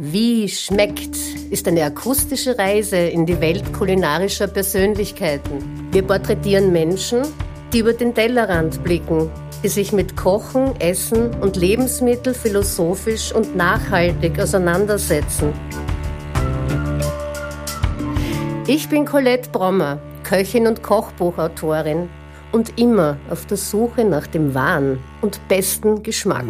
Wie schmeckt ist eine akustische Reise in die Welt kulinarischer Persönlichkeiten. Wir porträtieren Menschen, die über den Tellerrand blicken, die sich mit Kochen, Essen und Lebensmittel philosophisch und nachhaltig auseinandersetzen. Ich bin Colette Brommer, Köchin und Kochbuchautorin und immer auf der Suche nach dem wahren und besten Geschmack.